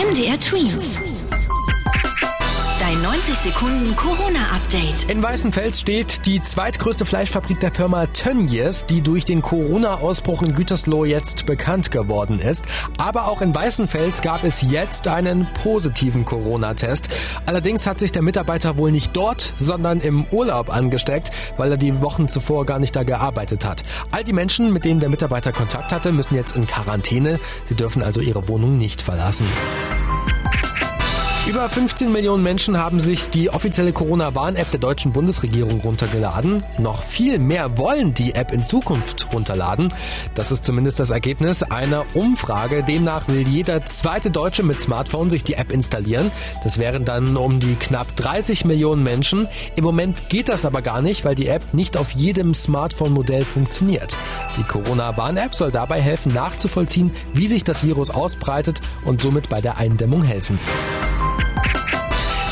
MDR Twins. Dein 90 Sekunden Corona-Update. In Weißenfels steht die zweitgrößte Fleischfabrik der Firma Tönnies, die durch den Corona-Ausbruch in Gütersloh jetzt bekannt geworden ist. Aber auch in Weißenfels gab es jetzt einen positiven Corona-Test. Allerdings hat sich der Mitarbeiter wohl nicht dort, sondern im Urlaub angesteckt, weil er die Wochen zuvor gar nicht da gearbeitet hat. All die Menschen, mit denen der Mitarbeiter Kontakt hatte, müssen jetzt in Quarantäne. Sie dürfen also ihre Wohnung nicht verlassen. Über 15 Millionen Menschen haben sich die offizielle Corona-Warn-App der deutschen Bundesregierung runtergeladen. Noch viel mehr wollen die App in Zukunft runterladen. Das ist zumindest das Ergebnis einer Umfrage. Demnach will jeder zweite Deutsche mit Smartphone sich die App installieren. Das wären dann um die knapp 30 Millionen Menschen. Im Moment geht das aber gar nicht, weil die App nicht auf jedem Smartphone-Modell funktioniert. Die Corona-Warn-App soll dabei helfen, nachzuvollziehen, wie sich das Virus ausbreitet und somit bei der Eindämmung helfen.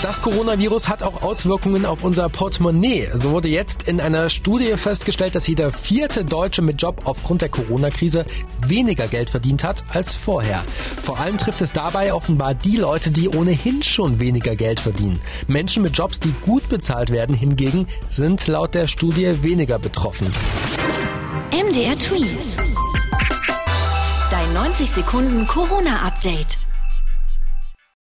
Das Coronavirus hat auch Auswirkungen auf unser Portemonnaie. So wurde jetzt in einer Studie festgestellt, dass jeder vierte Deutsche mit Job aufgrund der Corona-Krise weniger Geld verdient hat als vorher. Vor allem trifft es dabei offenbar die Leute, die ohnehin schon weniger Geld verdienen. Menschen mit Jobs, die gut bezahlt werden, hingegen sind laut der Studie weniger betroffen. MDR Tweets. Dein 90 Sekunden Corona-Update.